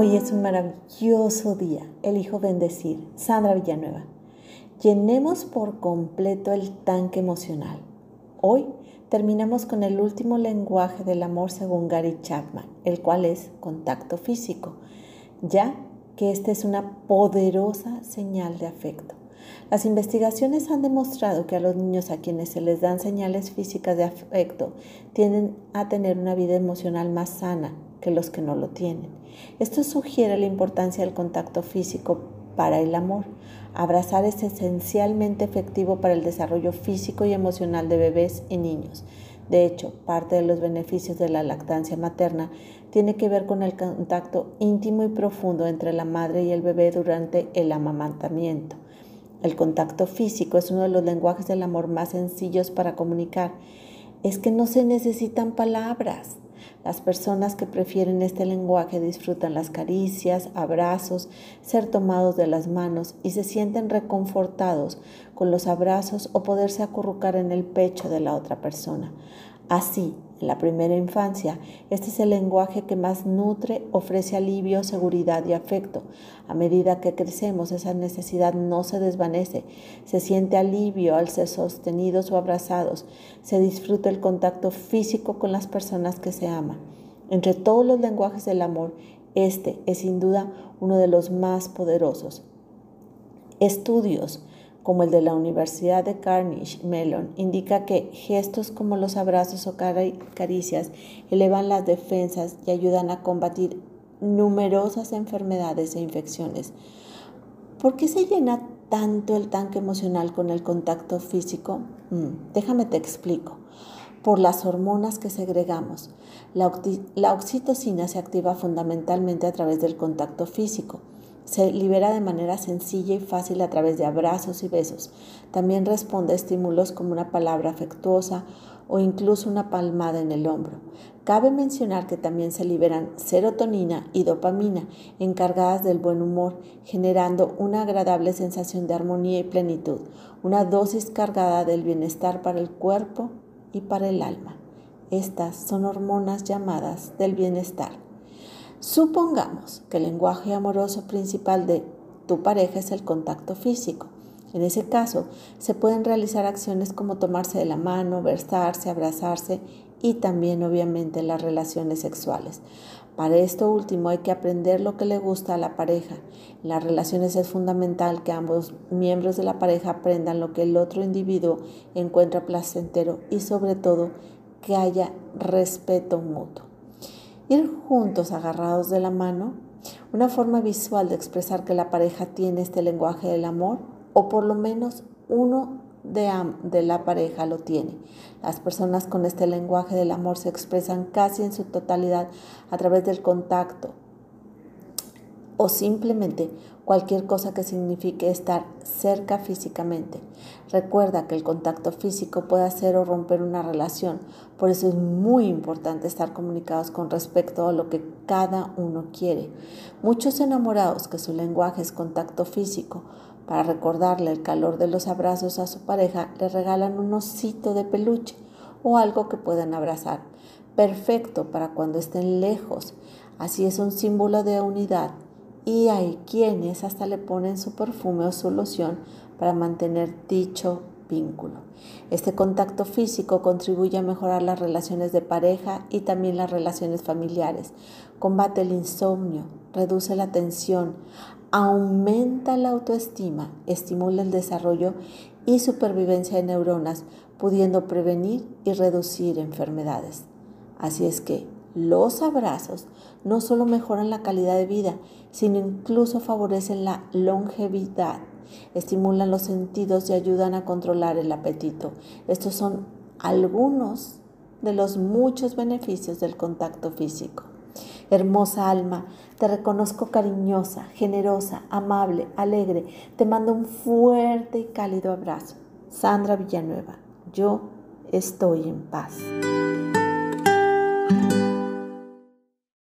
Hoy es un maravilloso día. Elijo bendecir. Sandra Villanueva. Llenemos por completo el tanque emocional. Hoy terminamos con el último lenguaje del amor según Gary Chapman, el cual es contacto físico, ya que esta es una poderosa señal de afecto. Las investigaciones han demostrado que a los niños a quienes se les dan señales físicas de afecto tienden a tener una vida emocional más sana que los que no lo tienen. Esto sugiere la importancia del contacto físico para el amor. Abrazar es esencialmente efectivo para el desarrollo físico y emocional de bebés y niños. De hecho, parte de los beneficios de la lactancia materna tiene que ver con el contacto íntimo y profundo entre la madre y el bebé durante el amamantamiento. El contacto físico es uno de los lenguajes del amor más sencillos para comunicar. Es que no se necesitan palabras. Las personas que prefieren este lenguaje disfrutan las caricias, abrazos, ser tomados de las manos y se sienten reconfortados con los abrazos o poderse acurrucar en el pecho de la otra persona. Así, en la primera infancia, este es el lenguaje que más nutre, ofrece alivio, seguridad y afecto. A medida que crecemos, esa necesidad no se desvanece. Se siente alivio al ser sostenidos o abrazados. Se disfruta el contacto físico con las personas que se aman. Entre todos los lenguajes del amor, este es sin duda uno de los más poderosos. Estudios como el de la Universidad de Carnegie Mellon, indica que gestos como los abrazos o caricias elevan las defensas y ayudan a combatir numerosas enfermedades e infecciones. ¿Por qué se llena tanto el tanque emocional con el contacto físico? Mm, déjame te explico. Por las hormonas que segregamos. La, la oxitocina se activa fundamentalmente a través del contacto físico. Se libera de manera sencilla y fácil a través de abrazos y besos. También responde a estímulos como una palabra afectuosa o incluso una palmada en el hombro. Cabe mencionar que también se liberan serotonina y dopamina encargadas del buen humor, generando una agradable sensación de armonía y plenitud, una dosis cargada del bienestar para el cuerpo y para el alma. Estas son hormonas llamadas del bienestar. Supongamos que el lenguaje amoroso principal de tu pareja es el contacto físico. En ese caso, se pueden realizar acciones como tomarse de la mano, besarse, abrazarse y también obviamente las relaciones sexuales. Para esto último hay que aprender lo que le gusta a la pareja. En las relaciones es fundamental que ambos miembros de la pareja aprendan lo que el otro individuo encuentra placentero y sobre todo que haya respeto mutuo. Ir juntos agarrados de la mano, una forma visual de expresar que la pareja tiene este lenguaje del amor, o por lo menos uno de, de, la pareja lo tiene. Las personas con este lenguaje del amor se expresan casi en su totalidad a través del contacto o simplemente cualquier cosa que signifique estar cerca físicamente. Recuerda que el contacto físico puede hacer o romper una relación, por eso es muy importante estar comunicados con respecto a lo que cada uno quiere. Muchos enamorados que su lenguaje es contacto físico, para recordarle el calor de los abrazos a su pareja, le regalan un osito de peluche o algo que puedan abrazar. Perfecto para cuando estén lejos. Así es un símbolo de unidad y hay quienes hasta le ponen su perfume o su loción para mantener dicho vínculo. Este contacto físico contribuye a mejorar las relaciones de pareja y también las relaciones familiares. Combate el insomnio, reduce la tensión, aumenta la autoestima, estimula el desarrollo y supervivencia de neuronas, pudiendo prevenir y reducir enfermedades. Así es que los abrazos no solo mejoran la calidad de vida, sino incluso favorecen la longevidad, estimulan los sentidos y ayudan a controlar el apetito. Estos son algunos de los muchos beneficios del contacto físico. Hermosa alma, te reconozco cariñosa, generosa, amable, alegre. Te mando un fuerte y cálido abrazo. Sandra Villanueva, yo estoy en paz.